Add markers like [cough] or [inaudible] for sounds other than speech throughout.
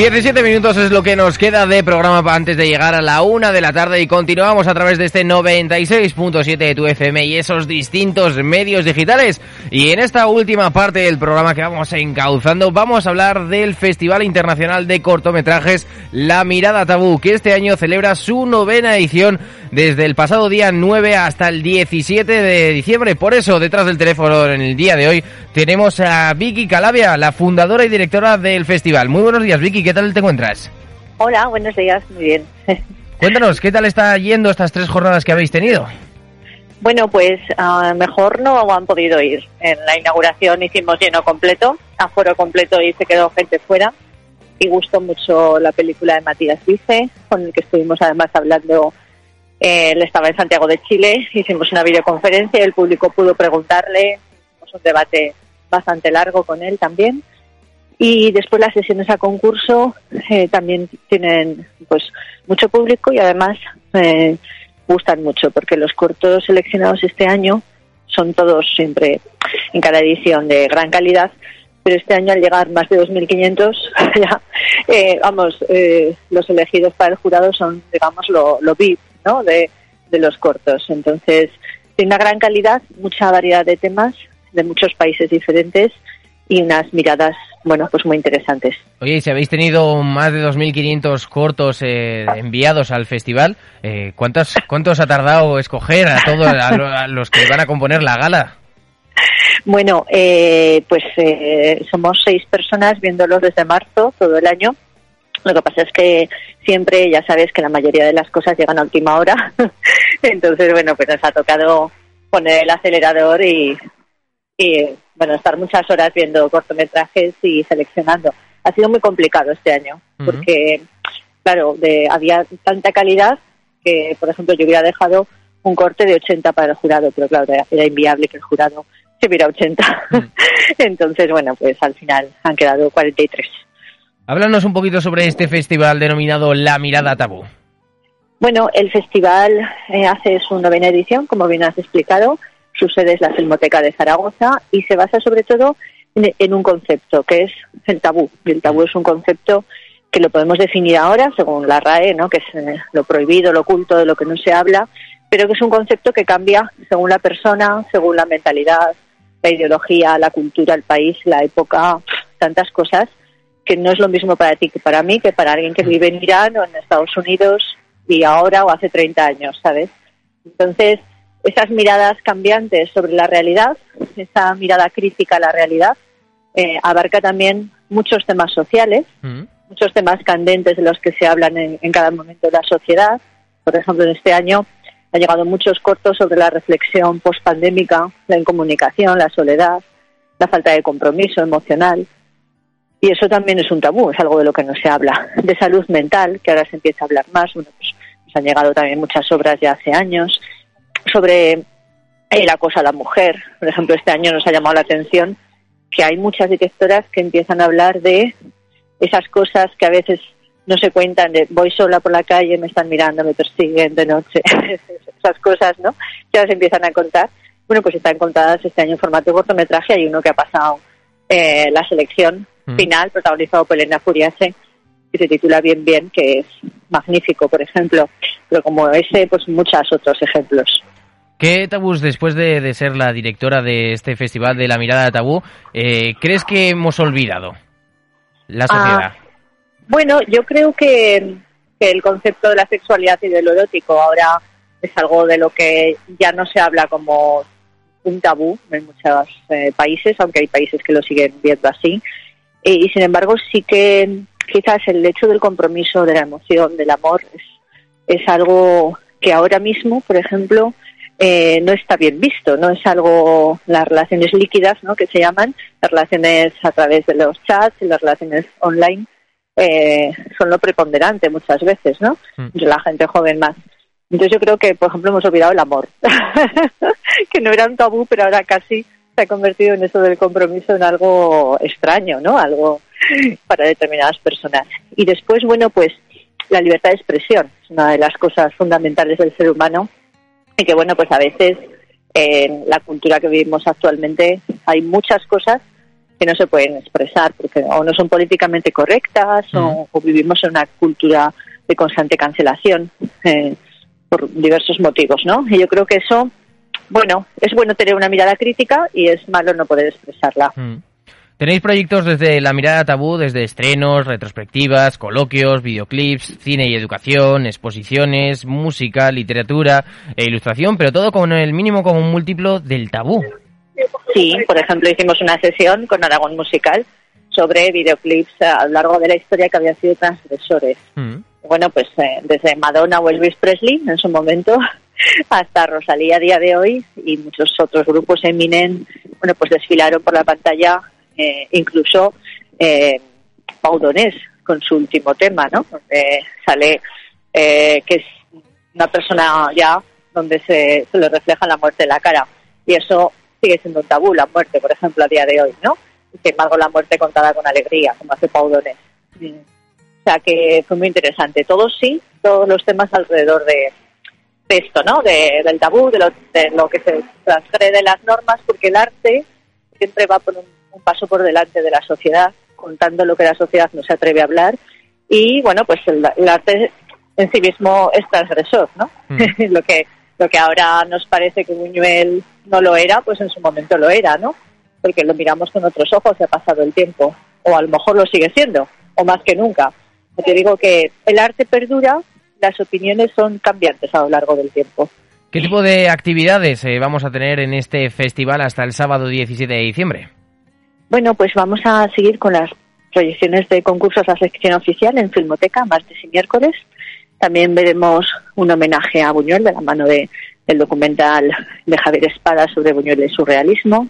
17 minutos es lo que nos queda de programa antes de llegar a la una de la tarde y continuamos a través de este 96.7 de tu FM y esos distintos medios digitales. Y en esta última parte del programa que vamos encauzando vamos a hablar del Festival Internacional de Cortometrajes La Mirada Tabú, que este año celebra su novena edición desde el pasado día 9 hasta el 17 de diciembre. Por eso, detrás del teléfono en el día de hoy tenemos a Vicky Calavia, la fundadora y directora del festival. Muy buenos días, Vicky. ¿Qué tal te encuentras? Hola, buenos días, muy bien. [laughs] Cuéntanos, ¿qué tal está yendo estas tres jornadas que habéis tenido? Bueno, pues uh, mejor no han podido ir. En la inauguración hicimos lleno completo, aforo completo y se quedó gente fuera. Y gustó mucho la película de Matías Vice, con el que estuvimos además hablando. Eh, él estaba en Santiago de Chile, hicimos una videoconferencia y el público pudo preguntarle. Hicimos un debate bastante largo con él también. Y después las sesiones a concurso eh, también tienen pues mucho público y además eh, gustan mucho porque los cortos seleccionados este año son todos siempre en cada edición de gran calidad, pero este año al llegar más de 2.500, [laughs] ya, eh, vamos, eh, los elegidos para el jurado son, digamos, lo, lo VIP, ¿no? De, de los cortos. Entonces, tiene una gran calidad, mucha variedad de temas de muchos países diferentes y unas miradas bueno, pues muy interesantes. Oye, si habéis tenido más de 2.500 cortos eh, enviados al festival, eh, ¿cuántos, ¿cuántos ha tardado escoger a todos a, los que van a componer la gala? Bueno, eh, pues eh, somos seis personas viéndolos desde marzo todo el año. Lo que pasa es que siempre, ya sabes que la mayoría de las cosas llegan a última hora. [laughs] Entonces, bueno, pues nos ha tocado poner el acelerador y, y bueno, estar muchas horas viendo cortometrajes y seleccionando. Ha sido muy complicado este año, porque, claro, de, había tanta calidad que, por ejemplo, yo hubiera dejado un corte de 80 para el jurado, pero claro, era, inviable que el jurado se viera 80. [laughs] Entonces, bueno, pues al final han quedado 43. Háblanos un poquito sobre este festival denominado La Mirada Tabú. Bueno, el festival eh, hace su novena edición, como bien has explicado, su sede es la Filmoteca de Zaragoza y se basa sobre todo en, un concepto que es el tabú. Y el tabú es un concepto que lo podemos definir ahora según la RAE, ¿no? que es eh, lo prohibido, lo oculto, de lo que no se habla, pero que es un concepto que cambia según la persona, según la mentalidad, la ideología, la cultura, el país, la época, tantas cosas que no es lo mismo para ti que para mí, que para alguien que vive en Irán o en Estados Unidos y ahora o hace 30 años, ¿sabes? Entonces, esas miradas cambiantes sobre la realidad, esa mirada crítica a la realidad, eh, abarca también muchos temas sociales, mm. muchos temas candentes de los que se hablan en, cada momento de la sociedad. Por ejemplo, en este año han llegado muchos cortos sobre la reflexión postpandémica, la incomunicación, la soledad, la falta de compromiso emocional. Y eso también es un tabú, es algo de lo que no se habla. [laughs] De salud mental, que ahora se empieza a hablar más. Bueno, pues, pues han llegado también muchas obras ya hace años sobre el acoso a la mujer. Por ejemplo, este año nos ha llamado la atención que hay muchas directoras que empiezan a hablar de esas cosas que a veces no se cuentan, de voy sola por la calle, me están mirando, me persiguen de noche, [laughs] esas cosas, ¿no? Que las empiezan a contar. Bueno, pues están contadas este año en formato cortometraje. Hay uno que ha pasado eh, la selección mm. final, protagonizado por Elena Furiase, que se titula Bien Bien, que es magnífico, por ejemplo. Pero como ese, pues muchos otros ejemplos. ¿Qué tabús, después de, ser la directora de este festival de la mirada de tabú, eh, crees que hemos olvidado la ah, sociedad? bueno, yo creo que, el concepto de la sexualidad y de lo erótico ahora es algo de lo que ya no se habla como un tabú en muchos eh, países, aunque hay países que lo siguen viendo así. y sin embargo, sí que quizás el hecho del compromiso, de la emoción, del amor, es algo que ahora mismo, por ejemplo, eh, no está bien visto, no es algo, las relaciones líquidas, ¿no? que se llaman, las relaciones a través de los chats y las relaciones online, eh, son lo preponderante muchas veces, ¿no? Mm. Entre la gente joven más. Entonces yo creo que, por ejemplo, hemos olvidado el amor, [laughs] que no era un tabú, pero ahora casi se ha convertido en eso del compromiso en algo extraño, ¿no? Algo para determinadas personas. Y después, bueno, pues la libertad de expresión es una de las cosas fundamentales del ser humano y [laughs] que bueno, pues a veces en la cultura que vivimos actualmente hay muchas cosas que no se pueden expresar porque o no son políticamente correctas o, vivimos en una cultura de constante cancelación eh, por diversos motivos, ¿no? Y yo creo que eso, bueno, es bueno tener una mirada crítica y es malo no poder expresarla. Tenéis proyectos desde la mirada tabú, desde estrenos, retrospectivas, coloquios, videoclips, cine y educación, exposiciones, música, literatura e ilustración, pero todo con el mínimo como un múltiplo del tabú. Sí, por ejemplo, hicimos una sesión con Aragón Musical sobre videoclips a lo largo de la historia que habían sido transgresores. Mm. Bueno, pues eh, desde Madonna o Elvis Presley en su momento [laughs] hasta Rosalía a día de hoy y muchos otros grupos Eminem, bueno, pues desfilaron por la pantalla eh, incluso eh, Paudonés con su último tema, ¿no? Donde sale eh, que es una persona ya donde se, le refleja la muerte en la cara. Y eso sigue siendo un tabú, la muerte, por ejemplo, a día de hoy, ¿no? Sin embargo, la muerte contada con alegría, como hace Paudonés. O sea que fue muy interesante. Todos sí, todos los temas alrededor de, esto, ¿no? del tabú, de lo, de lo que se transgrede las normas, porque el arte siempre va por un un paso por delante de la sociedad, contando lo que la sociedad no se atreve a hablar. Y bueno, pues el, arte en sí mismo es transgresor, ¿no? Mm. [laughs] lo que lo que ahora nos parece que Buñuel no lo era, pues en su momento lo era, ¿no? Porque lo miramos con otros ojos y ha pasado el tiempo. O a lo mejor lo sigue siendo, o más que nunca. Te digo que el arte perdura, las opiniones son cambiantes a lo largo del tiempo. ¿Qué tipo de actividades eh, vamos a tener en este festival hasta el sábado 17 de diciembre? Bueno, pues vamos a seguir con las proyecciones de concursos a sección oficial en Filmoteca, martes y miércoles. También veremos un homenaje a Buñuel de la mano de, del documental de Javier Espada sobre Buñuel y su realismo.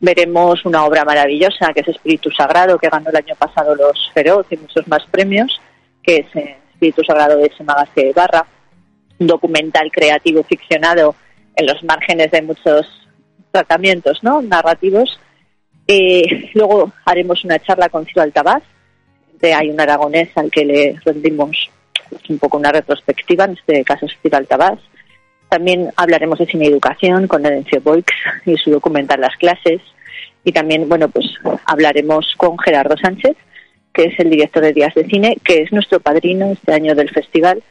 Veremos una obra maravillosa que es Espíritu Sagrado, que ganó el año pasado los Feroz y muchos más premios, que es eh, Espíritu Sagrado de de Barra. Documental creativo ficcionado en los márgenes de muchos tratamientos ¿no? narrativos eh, luego haremos una charla con Ciro Altabás. De, hay un aragonés al que le rendimos un poco una retrospectiva, en este caso es Ciro Altabás. También hablaremos de cine y educación con Edencio Boix y su documental Las clases. Y también, bueno, pues hablaremos con Gerardo Sánchez, que es el director de Días de Cine, que es nuestro padrino este año del festival.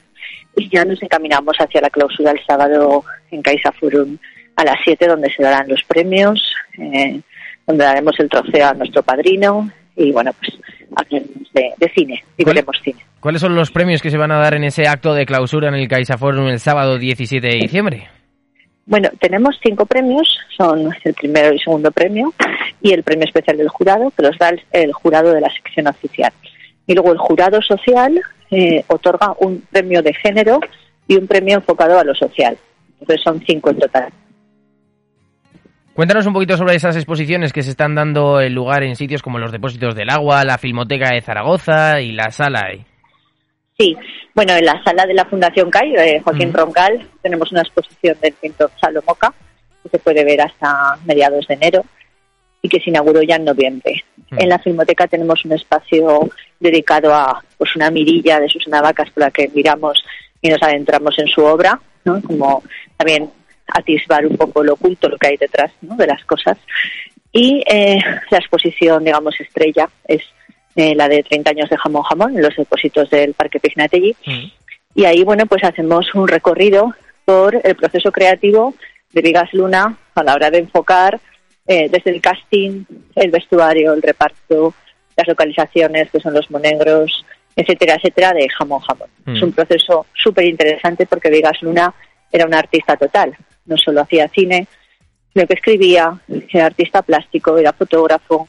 Y ya nos encaminamos hacia la clausura el sábado en Caixa Forum a las 7, donde se darán los premios. Eh, donde daremos el trofeo a nuestro padrino y bueno, pues hablaremos de, cine y veremos cine. ¿Cuáles son los premios que se van a dar en ese acto de clausura en el Caixa Forum el sábado 17 de diciembre? Bueno, tenemos cinco premios, son el primero y segundo premio y el premio especial del jurado, que los da el, jurado de la sección oficial. Y luego el jurado social eh, otorga un premio de género y un premio enfocado a lo social. Entonces son cinco en total. Cuéntanos un poquito sobre esas exposiciones que se están dando el lugar en sitios como los depósitos del agua, la Filmoteca de Zaragoza y la sala. Sí, bueno, en la sala de la Fundación CAI, de Joaquín Roncal, tenemos una exposición del pintor Salomoca, que se puede ver hasta mediados de enero y que se inauguró ya en noviembre. En la Filmoteca tenemos un espacio dedicado a pues una mirilla de sus navacas por la que miramos y nos adentramos en su obra, ¿no? como también atisbar un poco lo oculto, lo que hay detrás de las cosas. Y eh, la exposición, digamos, estrella es eh, la de 30 años de jamón jamón en los depósitos del Parque Pignategui. Mm. Y ahí, bueno, pues hacemos un recorrido por el proceso creativo de Vigas Luna a la hora de enfocar eh, desde el casting, el vestuario, el reparto, las localizaciones que son los monegros, etcétera, etcétera, de jamón jamón. Mm. Es un proceso súper interesante porque Vigas Luna era un artista total. No solo hacía cine, sino que escribía, era artista plástico, era fotógrafo,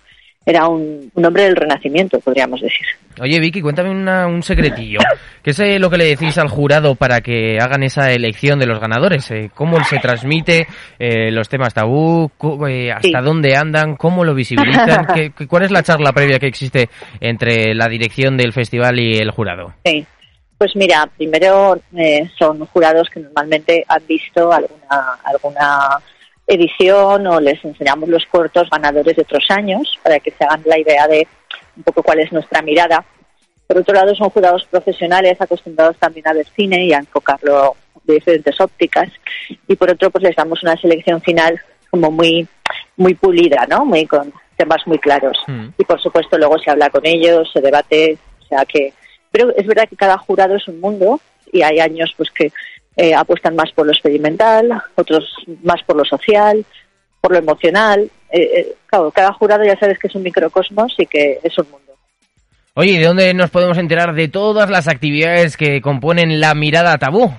era un, un hombre del renacimiento, podríamos decir. Oye, Vicky, cuéntame una- un secretillo. ¿Qué es eh, lo que le decís al jurado para que hagan esa elección de los ganadores? Eh, ¿Cómo se transmite eh, los temas tabú? Eh, ¿Hasta Sí. dónde andan? ¿Cómo lo visibilizan? [laughs] ¿Qué- qué- ¿Cuál es la charla previa que existe entre la dirección del festival y el jurado? Sí. Pues mira, primero eh, son jurados que normalmente han visto alguna, alguna edición o les enseñamos los cortos ganadores de otros años para que se hagan la idea de un poco cuál es nuestra mirada. Por otro lado, son jurados profesionales acostumbrados también a ver cine y a enfocarlo de diferentes ópticas. Y por otro, pues les damos una selección final como muy, muy pulida, ¿no? Muy con temas muy claros. Mm. Y por supuesto, luego se habla con ellos, se debate, o sea que. Pero es verdad que cada jurado es un mundo y hay años pues que eh, apuestan más por lo experimental, otros más por lo social, por lo emocional. Eh, eh, claro, cada jurado ya sabes que es un microcosmos y que es un mundo. Oye, ¿y ¿de dónde nos podemos enterar de todas las actividades que componen la mirada tabú?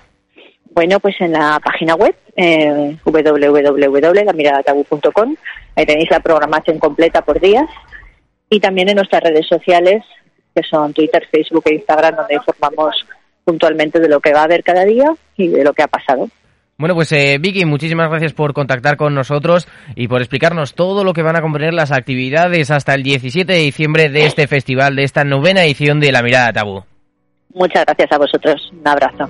Bueno, pues en la página web eh, www.lamiradatabu.com ahí tenéis la programación completa por días y también en nuestras redes sociales que son Twitter, Facebook e Instagram donde informamos puntualmente de lo que va a haber cada día y de lo que ha pasado. Bueno, pues eh, Vicky, muchísimas gracias por contactar con nosotros y por explicarnos todo lo que van a componer las actividades hasta el 17 de diciembre de este festival, de esta novena edición de La Mirada Tabú. Muchas gracias a vosotros. Un abrazo.